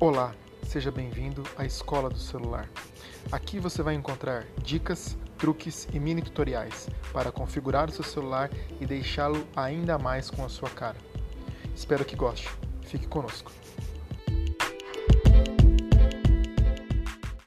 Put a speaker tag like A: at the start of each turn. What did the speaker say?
A: Olá, seja bem-vindo à Escola do Celular. Aqui você vai encontrar dicas, truques e mini tutoriais para configurar o seu celular e deixá-lo ainda mais com a sua cara. Espero que goste. Fique conosco.